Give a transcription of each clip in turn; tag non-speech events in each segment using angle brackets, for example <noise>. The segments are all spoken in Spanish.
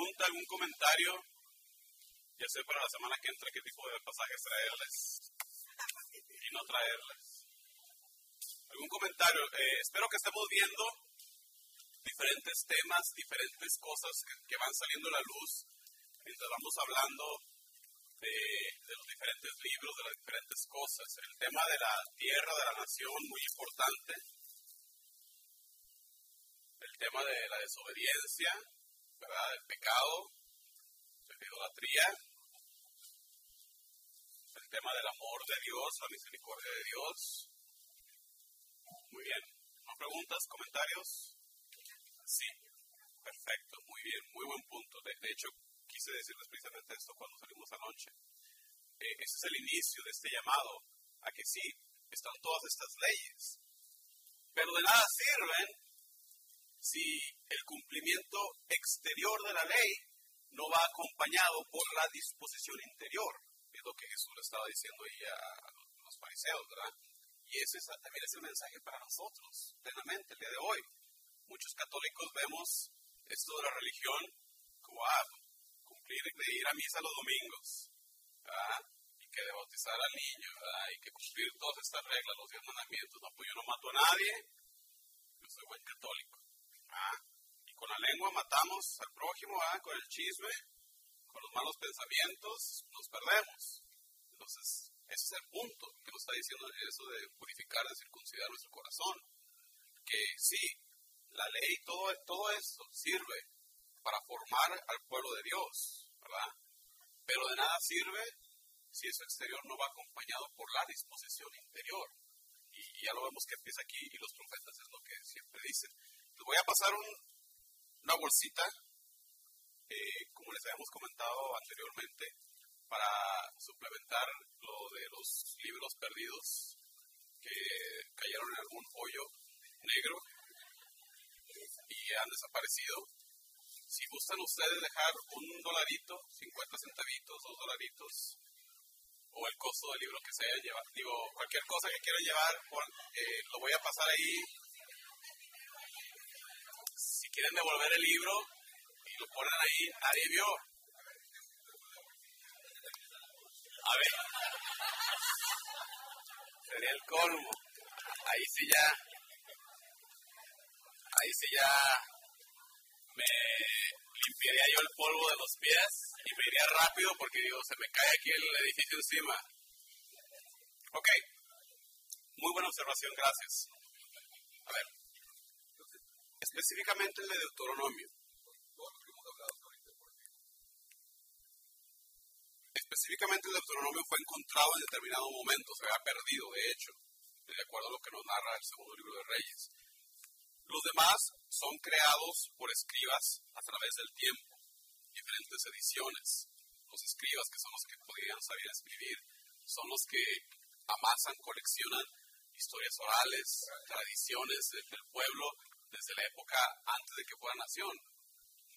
pregunta, algún comentario? Ya sé para la semana que entra qué tipo de pasajes traerles y no traerles. ¿Algún comentario? Eh, espero que estemos viendo diferentes temas, diferentes cosas que, van saliendo a la luz mientras vamos hablando de, de, los diferentes libros, de las diferentes cosas. El tema de la tierra, de la nación, muy importante. El tema de la desobediencia, ¿verdad? El pecado, la idolatría. El tema del amor de Dios, la misericordia de Dios. Muy bien. ¿No preguntas, comentarios? Sí, perfecto, muy bien, muy buen punto. De, hecho, quise decirles precisamente esto cuando salimos anoche. Eh, ese es el inicio de este llamado a que sí, están todas estas leyes, pero de nada sirven si el cumplimiento exterior de la ley no va acompañado por la disposición interior. Es lo que Jesús le estaba diciendo ahí a los fariseos, ¿verdad? Y ese es, también es el mensaje para nosotros, plenamente, el día de hoy muchos católicos vemos esto de la religión como ah, cumplir de ir a misa los domingos y que de bautizar al niño y que cumplir todas estas reglas, los diez mandamientos. No, pues yo no mato a nadie, yo soy buen católico. Y con la lengua matamos al prójimo, con el chisme, con los malos pensamientos, nos perdemos. Entonces, ese es el punto que nos está diciendo eso de purificar, de circuncidar nuestro corazón. Que sí, la ley, todo, todo esto sirve para formar al pueblo de Dios, ¿verdad? Pero de nada sirve si ese exterior no va acompañado por la disposición interior. Y, ya lo vemos que empieza aquí y los profetas es lo que siempre dicen. Les voy a pasar una bolsita, eh, como les habíamos comentado anteriormente, para suplementar lo de los libros perdidos que cayeron en algún hoyo negro y han desaparecido. Si gustan ustedes dejar un dolarito, 50 centavitos, dos dolaritos, o el costo del libro que se haya llevado, digo, cualquier cosa que quieran llevar, eh, lo voy a pasar ahí. Si quieren devolver el libro y lo ponen ahí, nadie vio. A ver. Sería el colmo. Ahí sí ya ahí sí ya me limpiaría yo el polvo de los pies y me iría rápido porque digo, se me cae aquí el edificio encima. Ok, muy buena observación, gracias. A ver, específicamente el de Deuteronomio. Específicamente el Deuteronomio fue encontrado en determinado momento, se había perdido, de hecho, de acuerdo a lo que nos narra el segundo libro de Reyes. Los demás son creados por escribas a través del tiempo, diferentes ediciones. Los escribas, que son los que podían saber escribir, son los que amasan, coleccionan historias orales, tradiciones del pueblo desde la época antes de que fuera nación.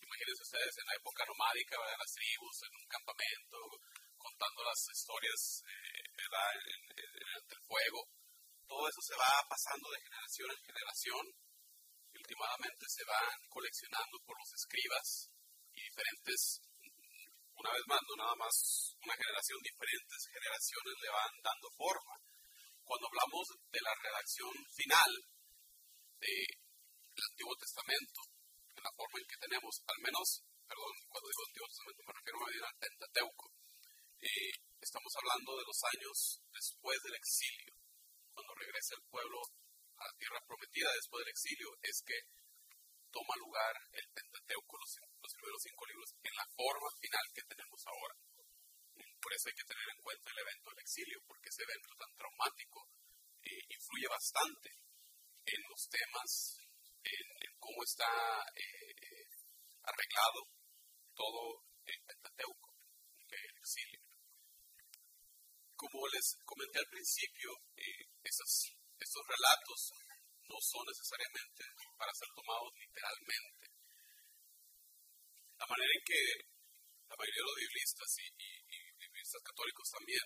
Imagínense ustedes en la época nomádica, de las tribus, en un campamento, contando las historias eh, ¿verdad? En, el fuego. Todo eso se va pasando de generación en generación últimamente se van coleccionando por los escribas y diferentes, una vez más, no nada más una generación, diferentes generaciones le van dando forma. Cuando hablamos de la redacción final del Antiguo Testamento, en la forma en que tenemos, al menos, perdón, cuando digo Antiguo Testamento me refiero al Pentateuco, estamos hablando de los años después del exilio, cuando regresa el pueblo a la tierra prometida después del exilio es que toma lugar el Pentateuco, los, los primeros cinco libros, en la forma final que tenemos ahora. Por eso hay que tener en cuenta el evento del exilio, porque ese evento tan traumático eh, influye bastante en los temas, en, cómo está eh, arreglado todo el Pentateuco, el exilio. Como les comenté al principio, eh, esas estos relatos no son necesariamente para ser tomados literalmente. La manera en que la mayoría de los biblistas y, biblistas católicos también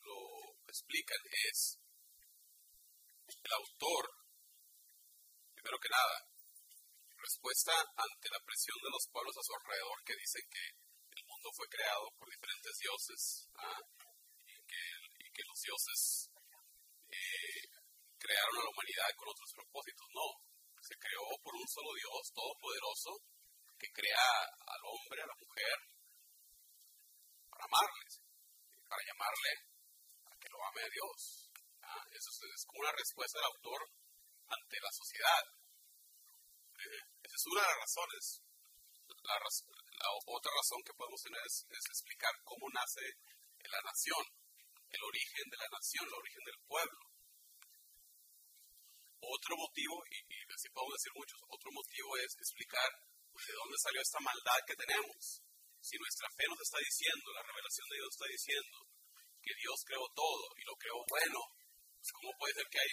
lo explican es el autor, primero que nada, respuesta ante la presión de los pueblos a su alrededor que dicen que el mundo fue creado por diferentes dioses ¿ah? y, que, los dioses eh, crearon a la humanidad con otros propósitos. No, se creó por un solo Dios todopoderoso que crea al hombre, a la mujer, para amarles, para llamarle a que lo ame a Dios. ¿ah? Eso es como una respuesta del autor ante la sociedad. Esa es una de las razones. La, otra razón que podemos tener es, explicar cómo nace la nación, el origen de la nación, el origen del pueblo. Otro motivo, y, así podemos decir muchos, otro motivo es explicar de dónde salió esta maldad que tenemos. Si nuestra fe nos está diciendo, la revelación de Dios está diciendo que Dios creó todo y lo creó bueno, pues ¿cómo puede ser que hay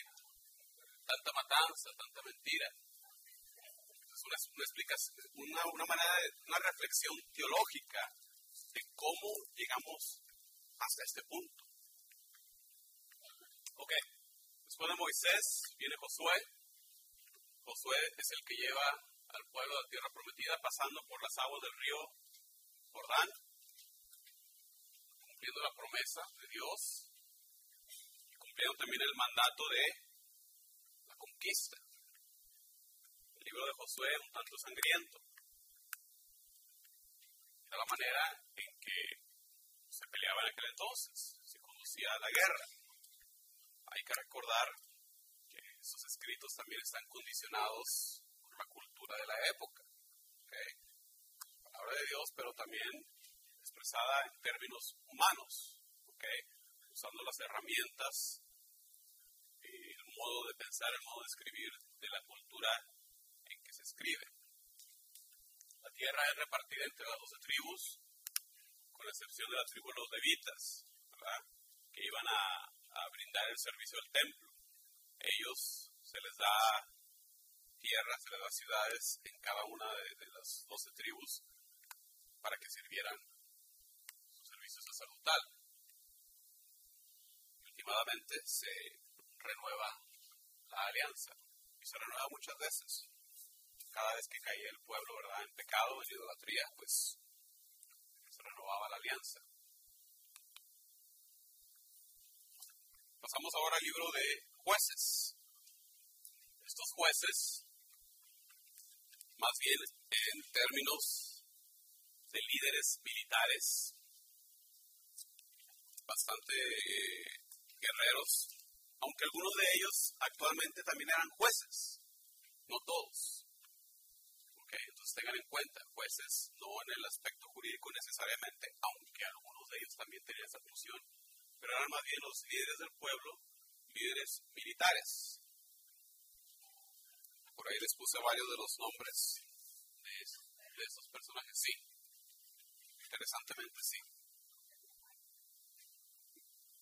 tanta matanza, tanta mentira? una, una explicación, una, una manera de, una reflexión teológica de cómo llegamos hasta este punto. Ok, después de Moisés viene Josué. Josué es el que lleva al pueblo de la tierra prometida pasando por las aguas del río Jordán, cumpliendo la promesa de Dios y cumpliendo también el mandato de la conquista libro de Josué un tanto sangriento. De la manera en que se peleaba en aquel entonces, se conducía a la guerra. Hay que recordar que esos escritos también están condicionados por la cultura de la época. Palabra de Dios, pero también expresada en términos humanos, usando las herramientas, el modo de pensar, el modo de escribir de la cultura escribe. La tierra es repartida entre las doce tribus, con la excepción de la tribu de los levitas, que iban a, brindar el servicio del templo. Ellos se les da tierra, se les da ciudades en cada una de, las doce tribus para que sirvieran su servicio sacerdotal. últimamente se renueva la alianza y se renueva muchas veces cada vez que caía el pueblo, ¿verdad? En pecado, en idolatría, pues se renovaba la alianza. Pasamos ahora al libro de jueces. Estos jueces, más bien en términos de líderes militares, bastante guerreros, aunque algunos de ellos actualmente también eran jueces, no todos entonces tengan en cuenta, jueces no en el aspecto jurídico necesariamente, aunque algunos de ellos también tenían esa función, pero eran más bien los líderes del pueblo, líderes militares. Por ahí les puse varios de los nombres de, de esos personajes, sí. Interesantemente, sí.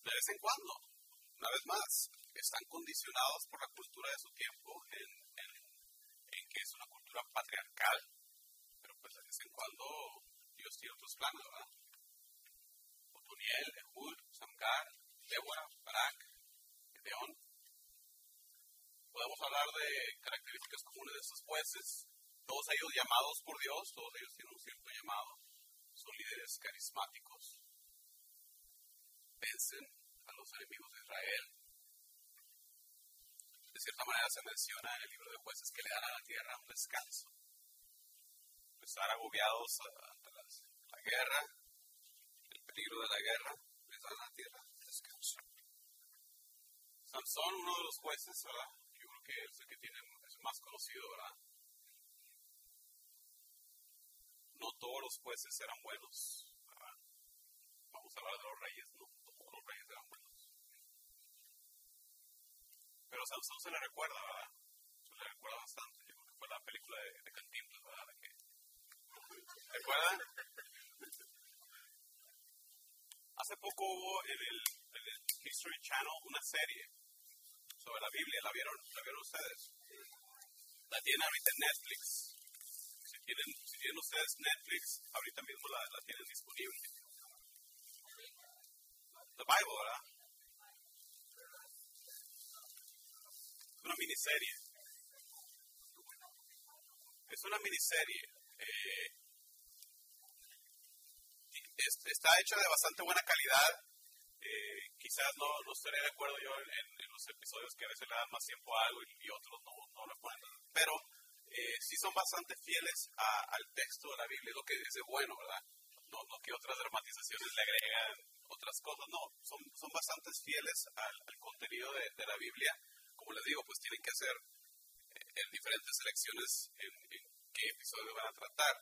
De vez en cuando, una vez más, están condicionados por la cultura de su tiempo en, que es una cultura patriarcal, pero pues de vez en cuando Dios tiene otros planes, ¿verdad? Otoniel, Ehud, Samgar, Débora, Barak, Gedeón. Podemos hablar de características comunes de estos jueces, todos ellos llamados por Dios, todos ellos tienen un cierto llamado, son líderes carismáticos, vencen a los enemigos de Israel, de cierta manera se menciona en el libro de jueces que le dan a la tierra un descanso. Estar agobiados ante la guerra, el peligro de la guerra, les dan a la tierra un descanso. Sansón, uno de los jueces, ¿verdad? Yo creo que es el que tiene, es más conocido, ¿verdad? No todos los jueces eran buenos, ¿verdad? Vamos a hablar de los reyes, no todos los reyes eran buenos. Pero Sansón se le recuerda, ¿verdad? Se le recuerda bastante. Yo creo que fue la película de, de Cantinflas, ¿verdad? De que, ¿Recuerdan? Hace poco hubo en el, en History Channel una serie sobre la Biblia. ¿La vieron, ¿La vieron ustedes? La tienen ahorita en Netflix. Si tienen, si tienen ustedes Netflix, ahorita mismo la, la tienen disponible. The Bible, ¿verdad? Una miniserie. es una miniserie. Eh, está hecha de bastante buena calidad. Eh, quizás no, no estaré de acuerdo yo en, los episodios que a veces le dan más tiempo a algo y, otros no, no lo ponen. Pero eh, sí son bastante fieles al texto de la Biblia, lo que dice bueno, ¿verdad? No, no que otras dramatizaciones le agregan otras cosas, no, son, son bastante fieles al, contenido de, la Biblia. Como les digo, pues tienen que hacer en diferentes selecciones en, qué episodio van a tratar.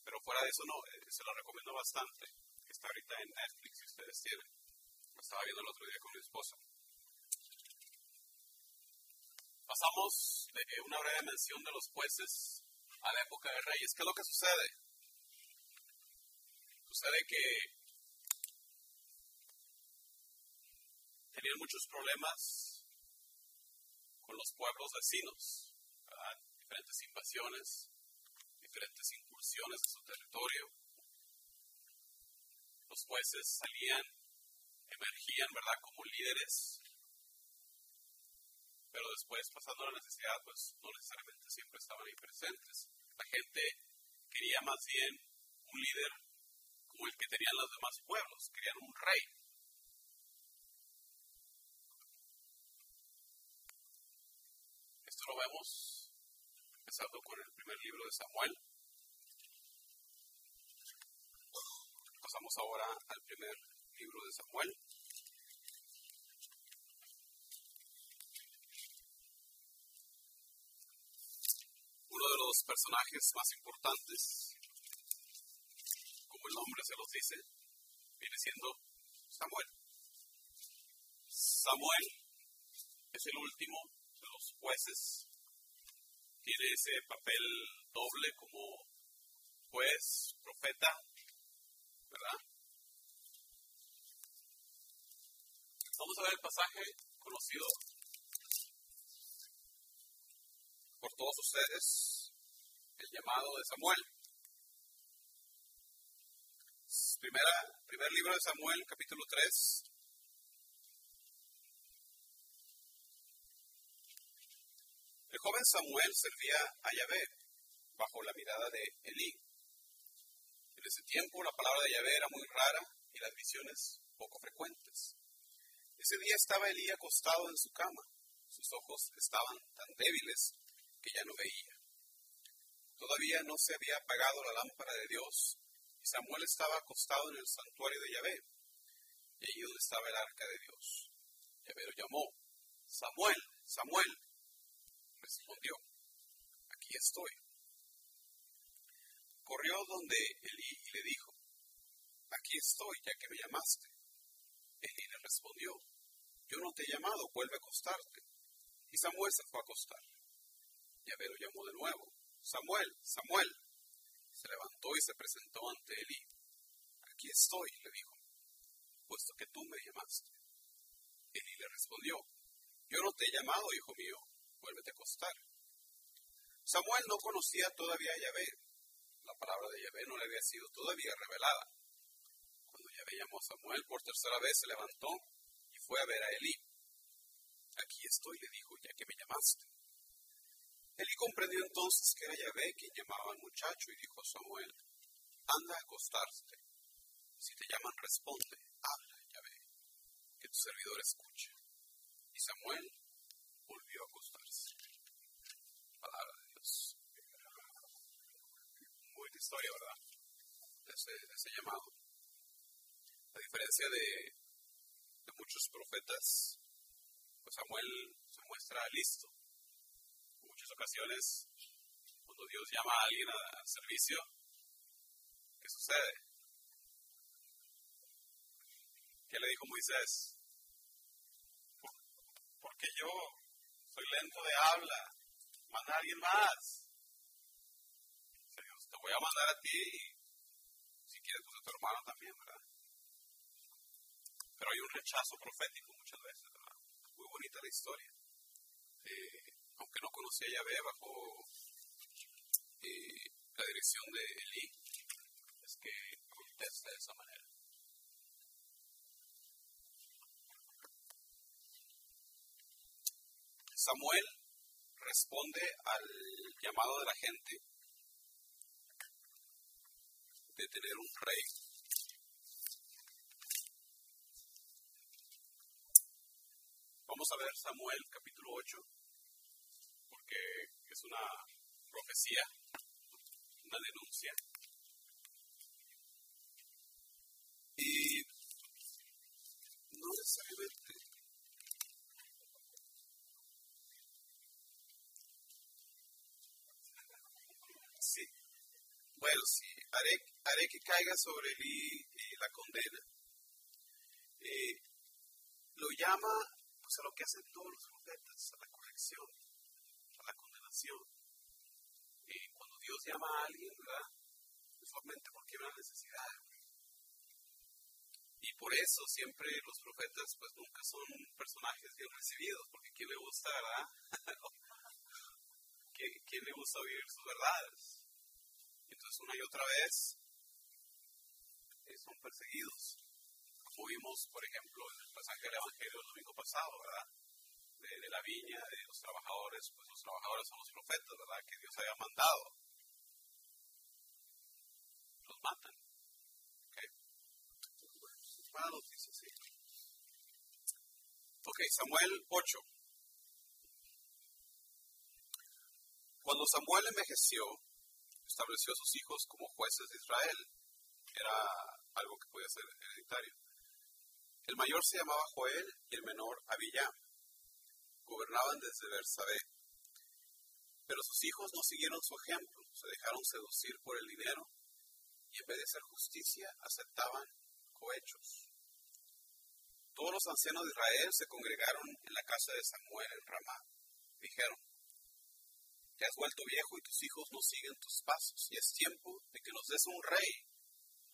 Pero fuera de eso, no, eh, se lo recomiendo bastante. Está ahorita en Netflix, si ustedes tienen. Lo estaba viendo el otro día con mi esposa. Pasamos de una breve mención de los jueces a la época de reyes. ¿Qué es lo que sucede? Sucede que tenían muchos problemas con los pueblos vecinos diferentes invasiones, diferentes incursiones a su territorio. Los jueces salían, emergían, ¿verdad?, como líderes, pero después, pasando la necesidad, pues no necesariamente siempre estaban ahí presentes. La gente quería más bien un líder como el que tenían los demás pueblos, querían un rey. Lo vemos empezando con el primer libro de Samuel. Pasamos ahora al primer libro de Samuel. Uno de los personajes más importantes, como el nombre se los dice, viene siendo Samuel. Samuel es el último jueces tiene ese papel doble como juez, profeta, ¿verdad? Vamos a ver el pasaje conocido por todos ustedes, el llamado de Samuel. Primera, primer libro de Samuel, capítulo 3, joven Samuel servía a Yahvé bajo la mirada de Elí. En ese tiempo la palabra de Yahvé era muy rara y las visiones poco frecuentes. Ese día estaba Elí acostado en su cama. Sus ojos estaban tan débiles que ya no veía. Todavía no se había apagado la lámpara de Dios y Samuel estaba acostado en el santuario de Yahvé, y allí donde estaba el arca de Dios. Yahvé lo llamó, Samuel, Samuel respondió, aquí estoy. Corrió donde Elí y le dijo, aquí estoy, ya que me llamaste. Elí le respondió, yo no te he llamado, vuelve a acostarte. Y Samuel se fue a acostar. Yahvé lo llamó de nuevo, Samuel, Samuel. Se levantó y se presentó ante Elí. Aquí estoy, le dijo, puesto que tú me llamaste. Elí le respondió, yo no te he llamado, hijo mío, vuélvete a acostar. Samuel no conocía todavía a Yahvé. La palabra de Yahvé no le había sido todavía revelada. Cuando Yahvé llamó a Samuel por tercera vez, se levantó y fue a ver a Elí. Aquí estoy, le dijo, ya que me llamaste. Elí comprendió entonces que era Yahvé quien llamaba al muchacho y dijo a Samuel, anda a acostarte. Si te llaman, responde, habla, Yahvé, que tu servidor escuche. Y Samuel volvió a acostarse. Palabra de Dios. Historia, ¿verdad? De ese, llamado. A diferencia de, de muchos profetas, pues Samuel se muestra listo. En muchas ocasiones, cuando Dios llama a alguien al servicio, ¿qué sucede? ¿Qué le dijo Moisés? Porque yo soy lento de habla, manda a alguien más. Voy a mandar a ti y si quieres pues a tu hermano también, ¿verdad? Pero hay un rechazo profético muchas veces, ¿verdad? Muy bonita la historia. Eh, aunque no conocía a Yahvé bajo eh, la dirección de Elí, es que contesta de esa manera. Samuel responde al llamado de la gente un rey. Vamos a ver Samuel capítulo 8, porque es una profecía, una denuncia. Y no necesariamente Sí. Bueno, sí, haré, haré que caiga sobre él la condena. Eh, lo llama pues, a lo que hacen todos los profetas, a la corrección, a la condenación. Y cuando Dios llama a alguien, ¿verdad? Usualmente porque hay una necesidad. Y por eso siempre los profetas pues nunca son personajes bien recibidos, porque ¿quién le gusta, verdad? <laughs> ¿Quién, le gusta oír sus verdades? Entonces una y otra vez eh, son perseguidos. Como vimos, por ejemplo, en el pasaje del Evangelio del domingo pasado, ¿verdad? De, la viña, de los trabajadores, pues los trabajadores son los profetas, ¿verdad? Que Dios había mandado. Los matan. ¿Ok? Ok, Samuel 8. Cuando Samuel envejeció, estableció a sus hijos como jueces de Israel. Era algo que podía ser hereditario. El mayor se llamaba Joel y el menor Abiyá. Gobernaban desde Bersabé. Pero sus hijos no siguieron su ejemplo, se dejaron seducir por el dinero y en vez de hacer justicia aceptaban cohechos. Todos los ancianos de Israel se congregaron en la casa de Samuel en Ramá. Dijeron, te has vuelto viejo y tus hijos no siguen tus pasos, y es tiempo de que nos des un rey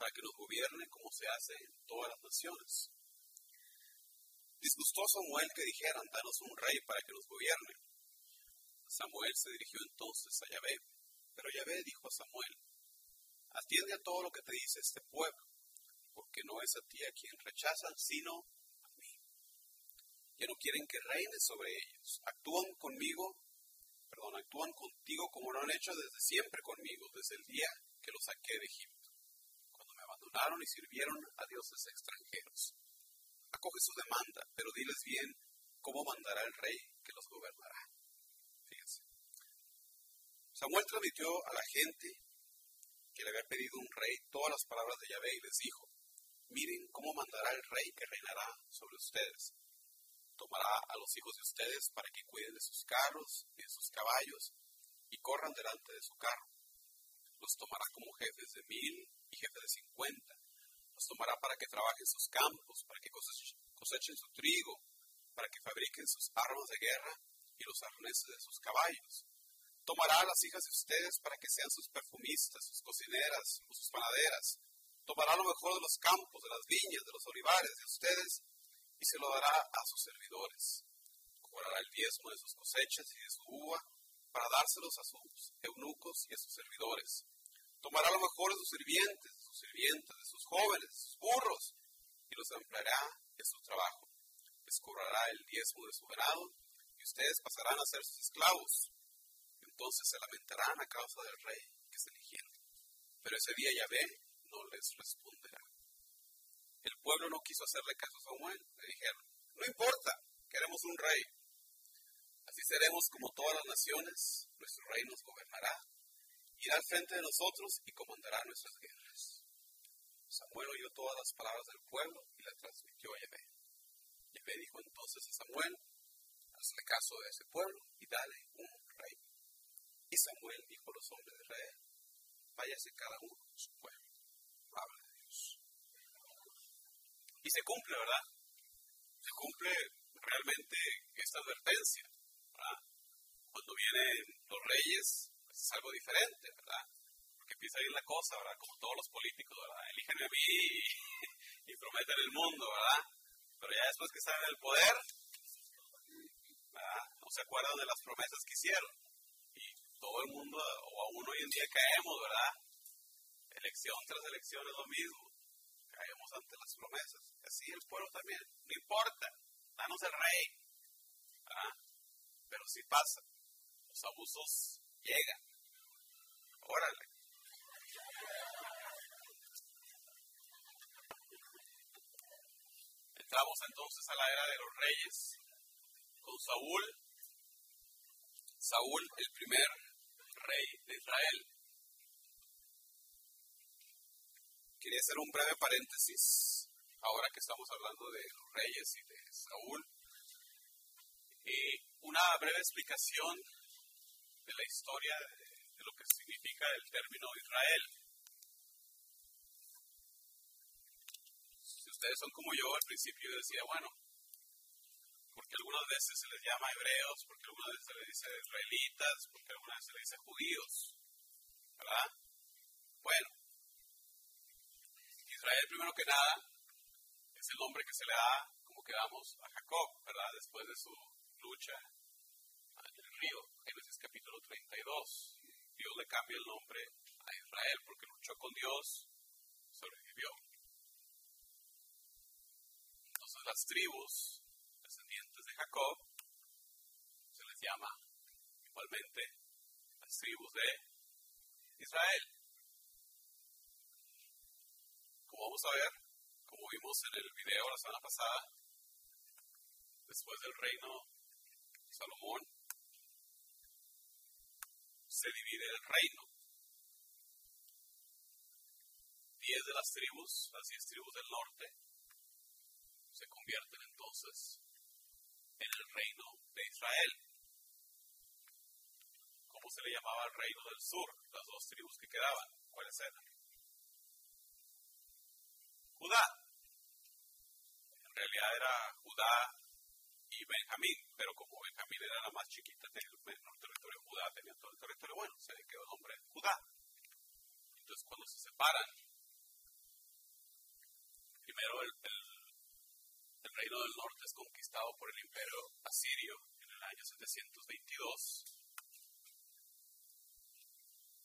para que nos gobierne como se hace en todas las naciones. Disgustó Samuel que dijeran, danos un rey para que nos gobierne. Samuel se dirigió entonces a Yahvé, pero Yahvé dijo a Samuel, atiende a todo lo que te dice este pueblo, porque no es a ti a quien rechazan, sino a mí. Que no quieren que reine sobre ellos. Actúan conmigo perdón, actúan contigo como lo han hecho desde siempre conmigo, desde el día que los saqué de Egipto, y sirvieron a dioses extranjeros. Acoge su demanda, pero diles bien cómo mandará el rey que los gobernará. Fíjense. Samuel transmitió a la gente que le había pedido un rey todas las palabras de Yahvé y les dijo, miren cómo mandará el rey que reinará sobre ustedes tomará a los hijos de ustedes para que cuiden de sus carros y de sus caballos y corran delante de su carro. Los tomará como jefes de mil y jefes de cincuenta. Los tomará para que trabajen sus campos, para que cosechen, su trigo, para que fabriquen sus armas de guerra y los arneses de sus caballos. Tomará a las hijas de ustedes para que sean sus perfumistas, sus cocineras o sus panaderas. Tomará lo mejor de los campos, de las viñas, de los olivares de ustedes y se lo dará a sus servidores. Cobrará el diezmo de sus cosechas y de su uva para dárselos a sus eunucos y a sus servidores. Tomará lo mejor de sus sirvientes, de sus sirvientes, de sus jóvenes, de sus burros, y los empleará en su trabajo. Les cobrará el diezmo de su ganado, y ustedes pasarán a ser sus esclavos. Entonces se lamentarán a causa del rey que se eligieron. Pero ese día Yahvé no les responderá. El pueblo no quiso hacerle caso a Samuel. Le dijeron, no importa, queremos un rey. Así seremos como todas las naciones, nuestro rey nos gobernará, irá al frente de nosotros y comandará nuestras guerras. Samuel oyó todas las palabras del pueblo y las transmitió a Yahvé. Yahvé dijo entonces a Samuel, hazle caso de ese pueblo y dale un rey. Y Samuel dijo a los hombres de Israel, váyase cada uno a su pueblo. Habla y se cumple, ¿verdad? Se cumple realmente esta advertencia, ¿verdad? Cuando vienen los reyes, pues es algo diferente, ¿verdad? Porque empieza a ir la cosa, ¿verdad? Como todos los políticos, ¿verdad? Eligen a mí y, <laughs> prometen el mundo, ¿verdad? Pero ya después que están en el poder, ¿verdad? No se acuerdan de las promesas que hicieron. Y todo el mundo, o aún hoy en día caemos, ¿verdad? Elección tras elección es lo mismo caemos ante las promesas. Así el pueblo también. No importa, danos el rey. ¿Ah? Pero si pasa, los abusos llega. Órale. Entramos entonces a la era de los reyes con Saúl. Saúl, el primer rey de Israel. Quería hacer un breve paréntesis, ahora que estamos hablando de los reyes y de Saúl. Eh, una breve explicación de la historia de lo que significa el término Israel. ustedes son como yo, al principio decía, bueno, porque algunas veces se les llama hebreos, porque algunas veces se les dice israelitas, porque algunas veces se les dice judíos, ¿verdad? Bueno, Israel primero que nada es el nombre que se le da, como quedamos, a Jacob, ¿verdad? Después de su lucha en el río, capítulo 32. Dios le cambia el nombre a Israel porque luchó con Dios, sobrevivió las tribus descendientes de Jacob se les llama igualmente las tribus de Israel. Como vamos a ver, como vimos en el video la semana pasada, después del reino de Salomón, se divide el reino. Diez de las tribus, las diez tribus del norte, se convierten entonces en el reino de Israel. ¿Cómo se le llamaba el reino del sur? Las dos tribus que quedaban. ¿Cuáles eran? Judá. En realidad era Judá y Benjamín, pero como Benjamín era la más chiquita, tenía el menor territorio, Judá tenía todo el territorio, bueno, se le quedó el nombre Judá. Entonces cuando se separan, primero el reino del norte es conquistado por el imperio asirio en el año 722.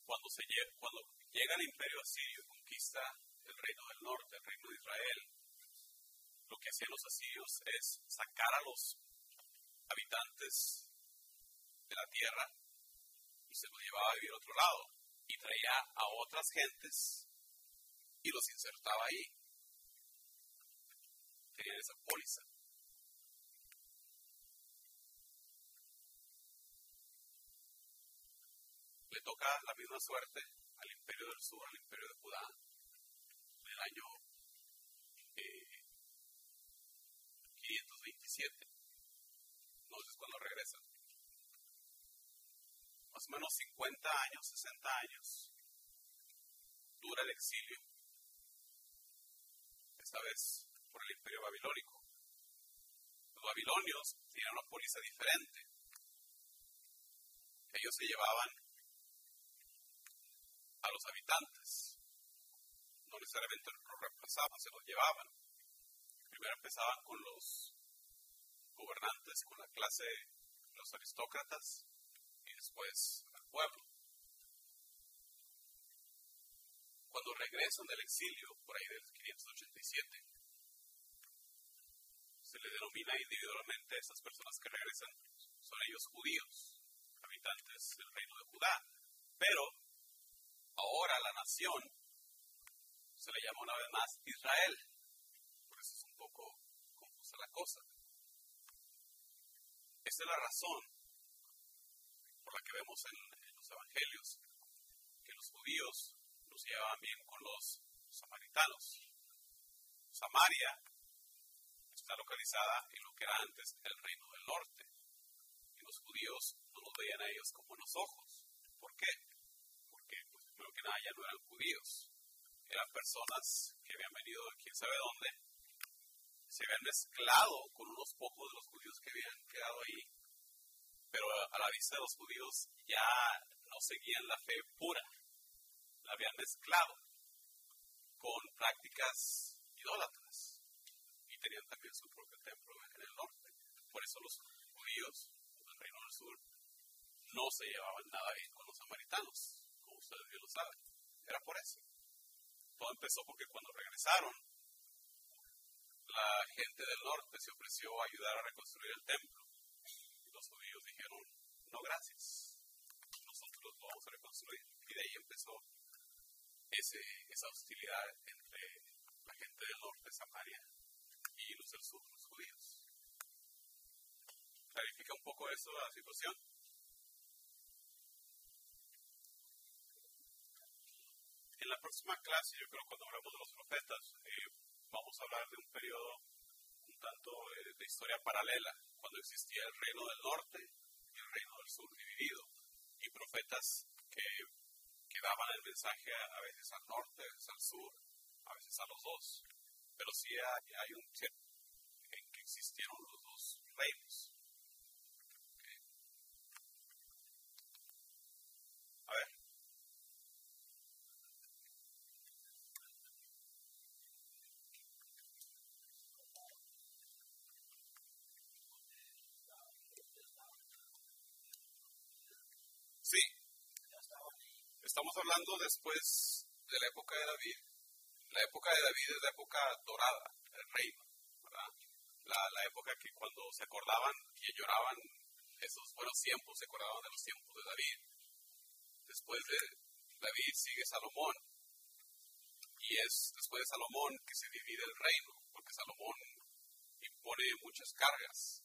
Cuando, se cuando llega el imperio asirio y conquista el reino del norte, el reino de Israel, lo que hacían los asirios es sacar a los habitantes de la tierra y se los llevaba a vivir a otro lado y traía a otras gentes y los insertaba ahí tenían esa póliza. Le toca la misma suerte al imperio del sur, al imperio de Judá, en el año 527. Eh, no sé cuándo regresan. Más o menos 50 años, 60 años dura el exilio. Esta vez por el imperio babilónico. Los babilonios tenían una póliza diferente. Ellos se llevaban a los habitantes. No necesariamente los reemplazaban, se los llevaban. Primero empezaban con los gobernantes, con la clase, los aristócratas, y después al pueblo. Cuando regresan del exilio, por ahí del 587, se le denomina individualmente a esas personas que regresan, son ellos judíos, habitantes del reino de Judá. Pero ahora la nación se le llama una vez más Israel. Por eso es un poco confusa la cosa. Esa es la razón por la que vemos en, los evangelios que los judíos los llevaban bien con los samaritanos. Samaria está localizada en lo que era antes el reino del norte. Y los judíos no los veían a ellos como los ojos. ¿Por qué? Porque, pues, primero que nada, ya no eran judíos. Eran personas que habían venido de quién sabe dónde. Mezclado con unos pocos de los judíos que habían quedado ahí. Pero a la vista de los judíos ya no seguían la fe pura. La habían mezclado con prácticas idólatras tenían también su propio templo en el norte. Por eso los judíos del reino del sur no se llevaban nada bien con los samaritanos, como ustedes bien lo saben. Era por eso. Todo empezó porque cuando regresaron, la gente del norte se ofreció a ayudar a reconstruir el templo. Y los judíos dijeron, no gracias, nosotros lo vamos a reconstruir. Y de ahí empezó ese, esa hostilidad entre la gente del norte, Samaria, y los del sur, los judíos. ¿Clarifica un poco eso la situación? En la próxima clase, yo creo cuando hablemos de los profetas, eh, vamos a hablar de un periodo un tanto eh, de historia paralela, cuando existía el reino del norte y el reino del sur dividido, y profetas que, daban el mensaje a, veces al norte, a veces al sur, a veces a los dos. Pero sí hay un tiempo en que existieron los dos reinos. Sí. Estamos hablando después de la época de David. La época de David es la época dorada del reino, ¿verdad? La época que cuando se acordaban y lloraban esos buenos tiempos, se acordaban de los tiempos de David. Después de David sigue Salomón. Y es después de Salomón que se divide el reino, porque Salomón impone muchas cargas,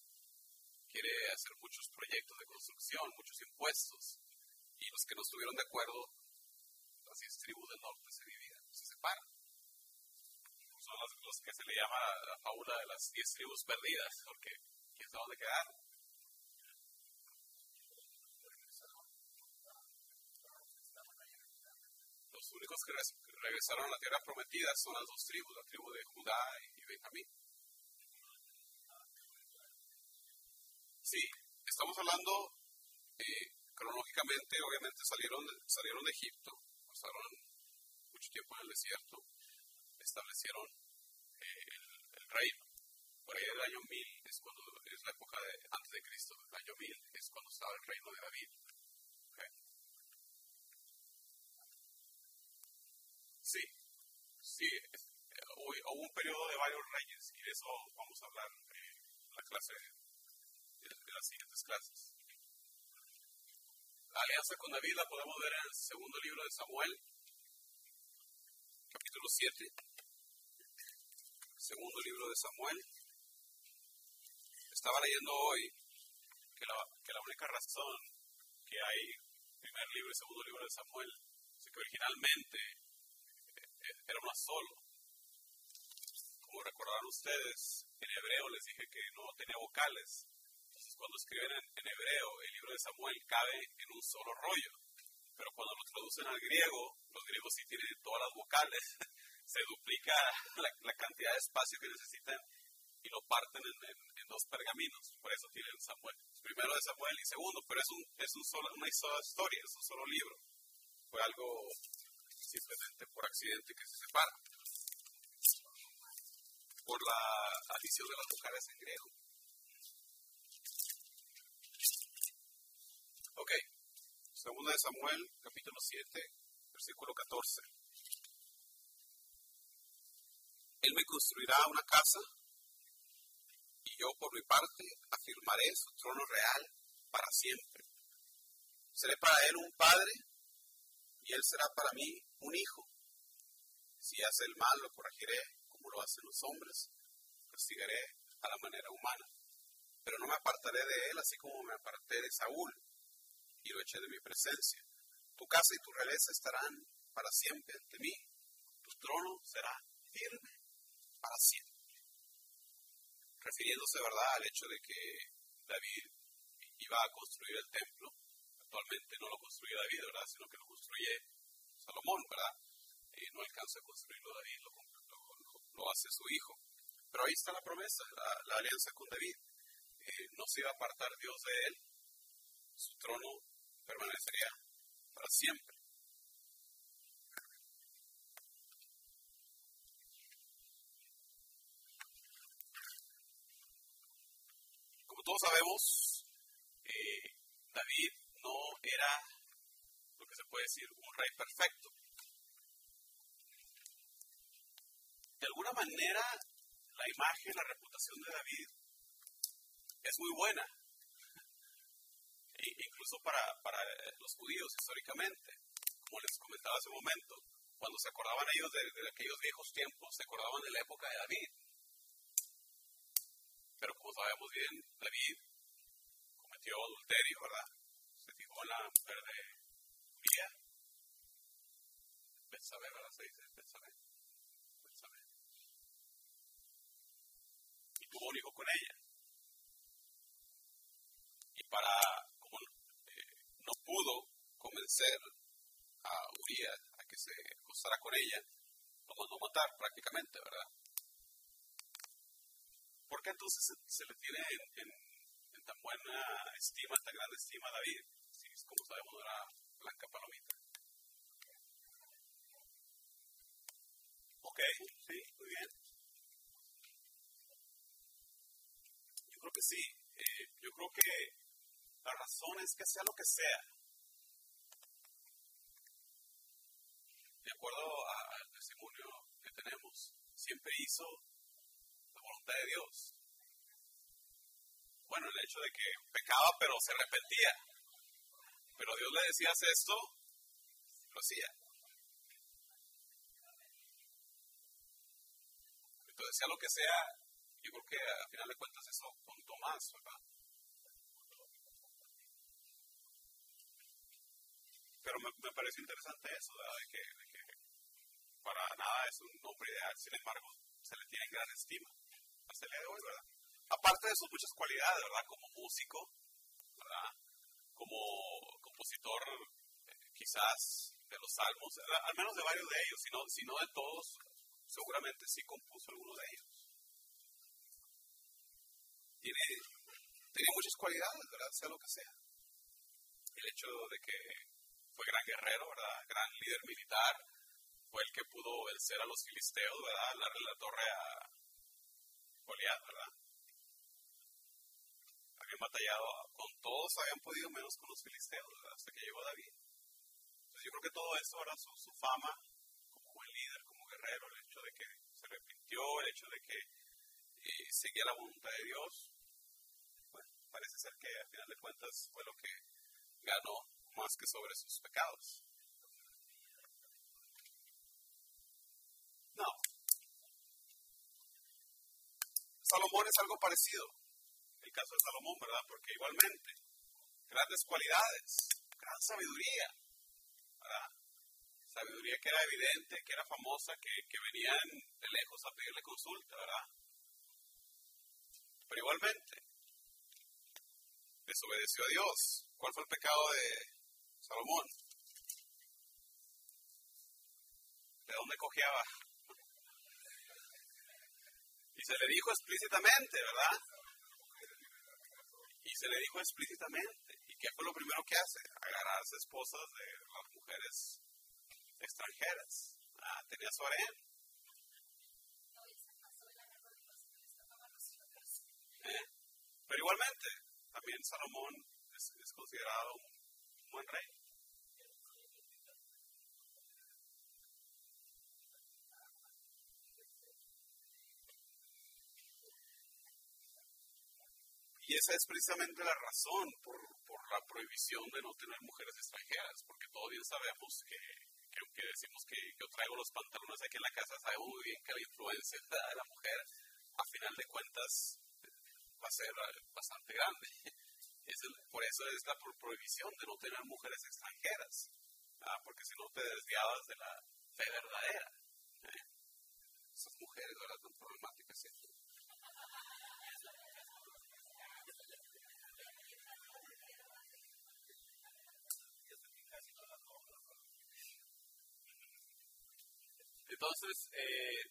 quiere hacer muchos proyectos de construcción, muchos impuestos, y los que no estuvieron de acuerdo, las diez tribus del norte se dividen, se separan. Son los, que se le llama la fábula de las diez tribus perdidas, porque quién sabe dónde quedaron. Los únicos que regresaron a la tierra prometida son las dos tribus, la tribu de Judá y Benjamín. Sí, estamos hablando eh, cronológicamente, obviamente salieron, salieron de Egipto, pasaron mucho tiempo en el desierto, establecieron eh, el, reino. Por ahí el año 1000 es cuando es la época de, antes de Cristo, el año 1000 es cuando estaba el reino de David. Sí, sí, eh, hubo, un periodo de varios reyes y de eso vamos a hablar en la clase de las siguientes clases. La alianza con David la podemos ver en el segundo libro de Samuel, capítulo 7. Segundo libro de Samuel. Estaba leyendo hoy que la, única razón que hay primer libro y segundo libro de Samuel es que originalmente eh, eh, era uno solo. Como recordarán ustedes, en hebreo les dije que no tenía vocales cuando escriben en, hebreo, el libro de Samuel cabe en un solo rollo. Pero cuando lo traducen al griego, los griegos sí tienen todas las vocales, <laughs> se duplica <laughs> la, cantidad de espacio que necesitan y lo parten en, dos pergaminos. Por eso tienen Samuel. Primero de Samuel y segundo, pero es, un, es un solo, una sola historia, es un solo libro. Fue algo simplemente por accidente que se separa. Por la adición de las vocales en griego. Segunda de Samuel, capítulo 7, versículo 14. Él me construirá una casa y yo por mi parte afirmaré su trono real para siempre. Seré para él un padre y él será para mí un hijo. Si hace el mal, lo corregiré como lo hacen los hombres, castigaré a la manera humana. Pero no me apartaré de él así como me aparté de Saúl y lo eché de mi presencia. Tu casa y tu realeza estarán para siempre ante mí. Tu trono será firme para siempre. Refiriéndose, ¿verdad?, al hecho de que David iba a construir el templo. Actualmente no lo construye David, ¿verdad?, sino que lo construye Salomón, ¿verdad? No alcanza a construirlo David, lo, lo, hace su hijo. Pero ahí está la promesa, la, alianza con David. Eh, no se iba a apartar Dios de él, su trono permanecería para siempre. Como todos sabemos, eh, David no era lo que se puede decir un rey perfecto. De alguna manera, la imagen, la reputación de David es muy buena incluso para, para eh, los judíos históricamente, como les comentaba hace un momento, cuando se acordaban ellos de, aquellos viejos tiempos, se acordaban de la época de David. Pero como sabemos bien, David cometió adulterio, ¿verdad? Se fijó en la mujer de Uriah. Betsabé, ¿verdad? Se dice Betsabé. Betsabé. Y tuvo un hijo con ella. Y para, pudo convencer a Uriah a que se acostara con ella, lo mandó matar prácticamente, ¿verdad? ¿Por qué entonces se, le tiene en, tan buena estima, tan grande estima a David? Si, como sabemos, era blanca palomita. Ok, sí, muy bien. Yo creo que sí. Eh, yo creo que la razón es que sea lo que sea. De acuerdo al testimonio que tenemos, siempre hizo de Dios. Bueno, el hecho de que pecaba pero se arrepentía. Pero Dios le decía, haz esto, lo hacía. Entonces, sea lo que sea, yo creo que al final de cuentas eso contó más, ¿verdad? Pero me, me parece interesante eso, ¿verdad? De que para nada es un hombre ideal, sin embargo, se le tiene en gran estima hasta el día de hoy, ¿verdad? Aparte de sus muchas cualidades, ¿verdad? Como músico, ¿verdad? Como compositor, eh, quizás de los salmos, al menos de varios de ellos, si no, si no de todos, seguramente sí compuso alguno de ellos. Tiene, tiene muchas cualidades, ¿verdad? Sea lo que sea. El hecho de que fue gran guerrero, ¿verdad? Gran líder militar, fue el que pudo vencer a los filisteos, ¿verdad? La, la torre a, Goliat, ¿verdad? Habían batallado con todos, habían podido menos con los filisteos, ¿verdad? Hasta que llegó David. Entonces yo creo que todo esto, ahora su, su fama como buen líder, como guerrero, el hecho de que se arrepintió, el hecho de que eh, seguía la voluntad de Dios, bueno, parece ser que al final de cuentas fue lo que ganó más que sobre sus pecados. Salomón es algo parecido. El caso de Salomón, ¿verdad? Porque igualmente, grandes cualidades, gran sabiduría, ¿verdad? Sabiduría que era evidente, que era famosa, que, que venían de lejos a pedirle consulta, ¿verdad? Pero igualmente, desobedeció a Dios. ¿Cuál fue el pecado de Salomón? ¿De dónde cojeaba? Y se le dijo explícitamente, ¿verdad? Y se le dijo explícitamente. ¿Y qué fue lo primero que hace? Agarrarse esposas de las mujeres extranjeras. Ah, tenía su harén. ¿Eh? Pero igualmente, también Salomón es, considerado un buen rey. Y esa es precisamente la razón por, por, la prohibición de no tener mujeres extranjeras, porque todos bien sabemos que, que aunque decimos que yo traigo los pantalones aquí en la casa, sabemos muy bien que la influencia de la mujer, a final de cuentas, va a ser bastante grande. <laughs> Por eso es la prohibición de no tener mujeres extranjeras, ¿ah? porque si no te desviabas de la fe verdadera. ¿eh? Esas mujeres, ¿verdad? Tan problemáticas siempre. Entonces, eh,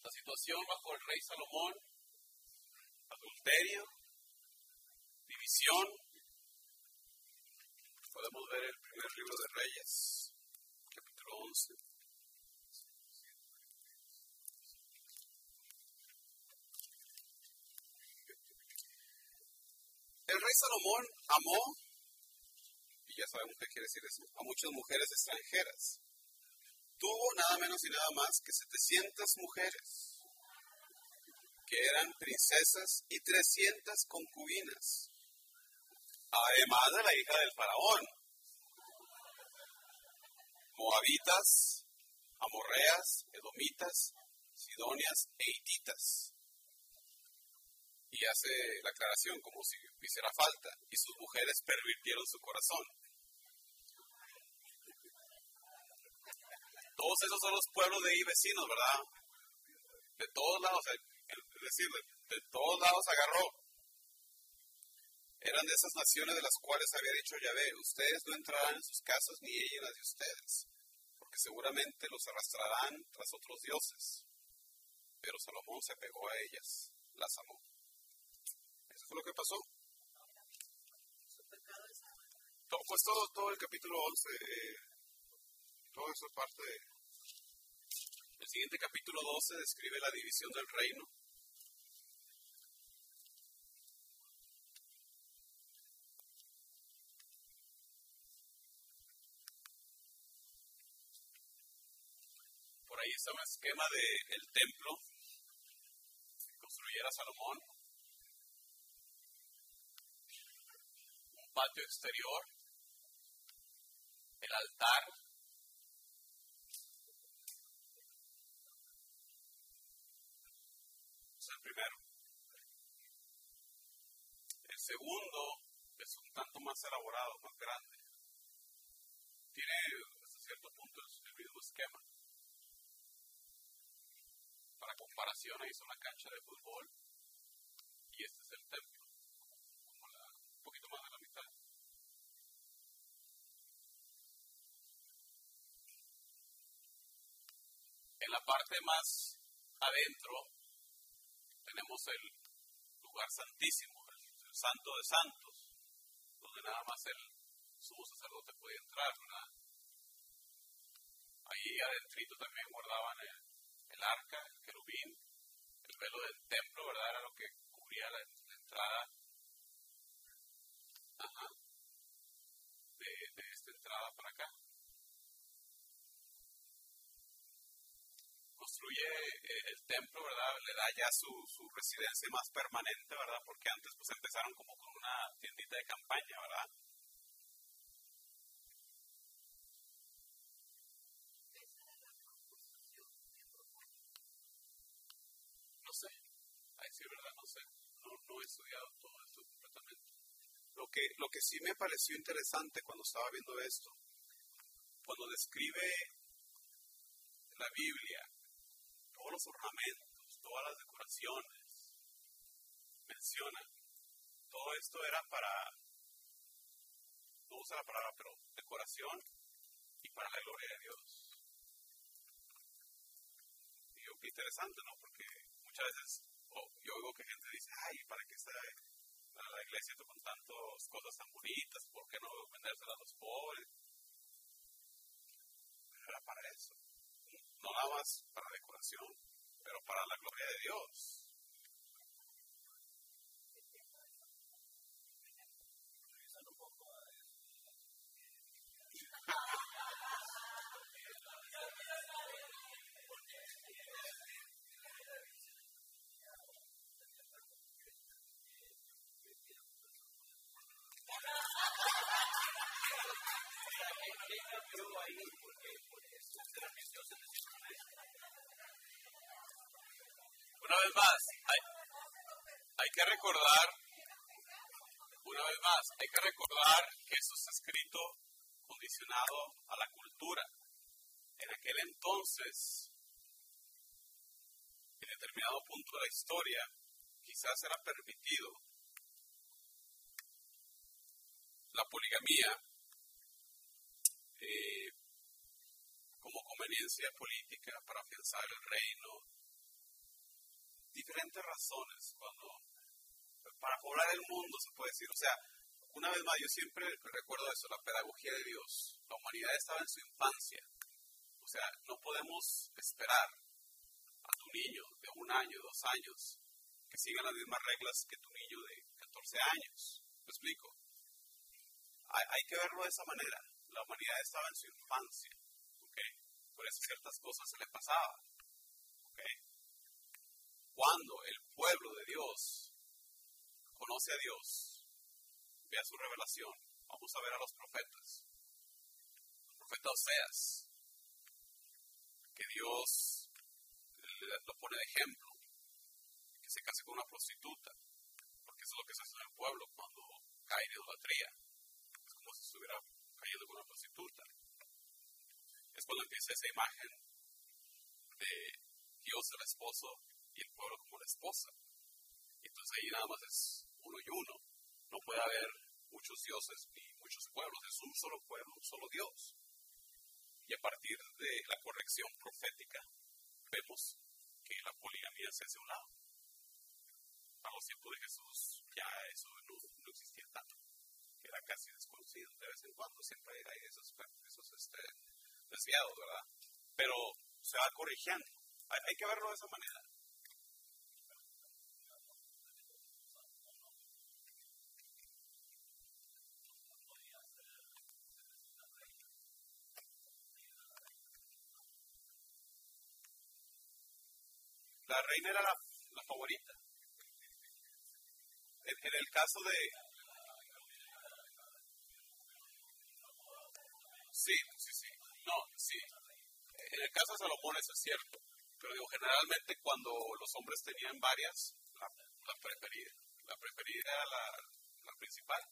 la situación bajo el rey Salomón, adulterio, división, podemos ver el primer libro de Reyes, capítulo 11. El rey Salomón amó, y ya sabemos qué quiere decir eso, a muchas mujeres extranjeras tuvo nada menos y nada más que 700 mujeres, que eran princesas y 300 concubinas, además de la hija del faraón, moabitas, amorreas, edomitas, sidonias e hititas. Y hace la aclaración como si hiciera falta. Y sus mujeres pervirtieron su corazón. Todos esos son los pueblos de ahí vecinos, ¿verdad? De todos lados, es decir, de, todos lados agarró. Eran de esas naciones de las cuales había dicho Yahvé, ustedes no entrarán en sus casas ni ellas en las de ustedes, porque seguramente los arrastrarán tras otros dioses. Pero Salomón se pegó a ellas, las amó. Eso fue lo que pasó. Pues todo, todo el capítulo 11 todo eso es parte de... El siguiente capítulo 12 describe la división del reino. Por ahí está un esquema del templo que construyera Salomón. Un patio exterior, el altar segundo es un tanto más elaborado, más grande. Tiene hasta cierto punto el mismo esquema. Para comparación, ahí es una cancha de fútbol y este es el templo, como un poquito más de la mitad. En la parte más adentro tenemos el lugar santísimo, santo de santos, donde nada más el sumo sacerdote podía entrar. Ahí adentrito también guardaban el, arca, el querubín, el velo del templo, ¿verdad? Era lo que cubría la, entrada de, de esta entrada para acá. Construye eh, el templo, ¿verdad? Le da ya su, su residencia más permanente, ¿verdad? Porque antes pues empezaron como con una tiendita de campaña, ¿verdad? No sé, a decir verdad, no sé. No, no he estudiado todo esto completamente. Lo que, lo que sí me pareció interesante cuando estaba viendo esto, cuando describe la Biblia todos los ornamentos, todas las decoraciones, menciona, todo esto era para, no usa la palabra, pero decoración y para la gloria de Dios. Y yo, qué interesante, ¿no? Porque muchas veces yo oigo que gente dice, ay, ¿para qué está la iglesia con tantas cosas tan bonitas? ¿Por qué no vendérselas a los pobres? era para eso no para decoración, pero para la gloria de Dios. <laughs> Una vez más, hay, que recordar, una vez más, hay que recordar que eso está escrito condicionado a la cultura. En aquel entonces, en determinado punto de la historia, quizás era permitido la poligamía eh, como conveniencia política para afianzar el reino. Diferentes razones cuando para poblar el mundo se puede decir. O sea, una vez más, yo siempre recuerdo eso, la pedagogía de Dios. La humanidad estaba en su infancia. O sea, no podemos esperar a tu niño de un año, dos años, que siga las mismas reglas que tu niño de 14 años. ¿Me explico? Hay, que verlo de esa manera. La humanidad estaba en su infancia. Por eso ciertas cosas se le pasaban. Cuando el pueblo de Dios conoce a Dios, vea su revelación, vamos a ver a los profetas. El profeta Oseas, que Dios lo pone de ejemplo, que se case con una prostituta, eso es lo que se hace en el pueblo cuando cae en idolatría. Es como si estuviera cayendo con una prostituta. Es cuando empieza esa imagen de Dios el esposo y el pueblo como la esposa. Entonces ahí nada más es uno y uno. No puede haber muchos dioses ni muchos pueblos, es un solo pueblo, un solo Dios. Y a partir de la corrección profética, vemos que la poligamia se hace un lado. A los tiempos de Jesús ya eso no, existía tanto, era casi desconocido. De vez en cuando siempre hay esos, esos este, desviados, ¿verdad? Pero se va corrigiendo. hay que verlo de esa manera. Reina era la, favorita. En, el caso de... Sí, sí, sí. No, sí. En el caso de Salomón eso es cierto. Pero digo, generalmente cuando los hombres tenían varias, la, preferida. La preferida era la, principal.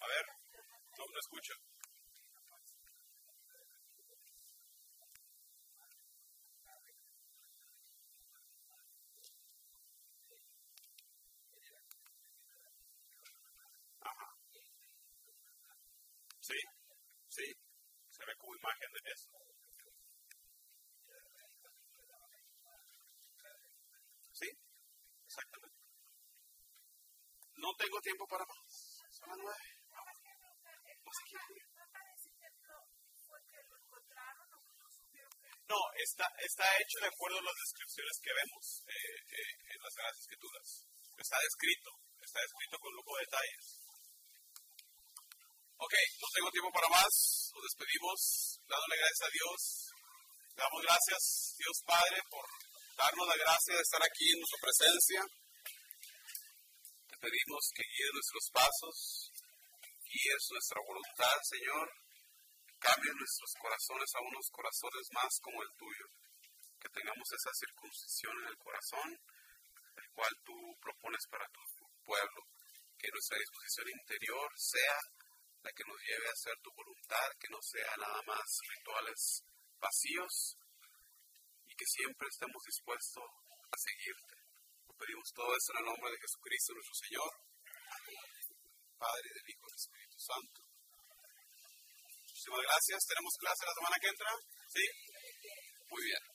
A ver, no me escucho. Sí, sí, se imagen de eso. Sí, exactamente. No tengo tiempo para más. Son las nueve. No, está, está hecho de acuerdo a las descripciones que vemos eh, eh, en las Sagradas Escrituras. Está descrito, está descrito con lujo de detalles. Ok, no tengo tiempo para más. Nos despedimos dándole gracias a Dios. Damos gracias, Dios Padre, por darnos la gracia de estar aquí en su presencia. Te pedimos que guíes nuestros pasos, guíes nuestra voluntad, Señor. Cambie nuestros corazones a unos corazones más como el tuyo. Que tengamos esa circuncisión en el corazón, el cual tú propones para tu pueblo. Que nuestra disposición interior sea la que nos lleve a hacer tu voluntad, que no sea nada más rituales vacíos y que siempre estemos dispuestos a seguirte. Pedimos todo esto en el nombre de Jesucristo nuestro Señor, Padre, del Hijo y del Espíritu Santo. Muchísimas gracias. ¿Tenemos clase la semana que entra? ¿Sí? Muy bien.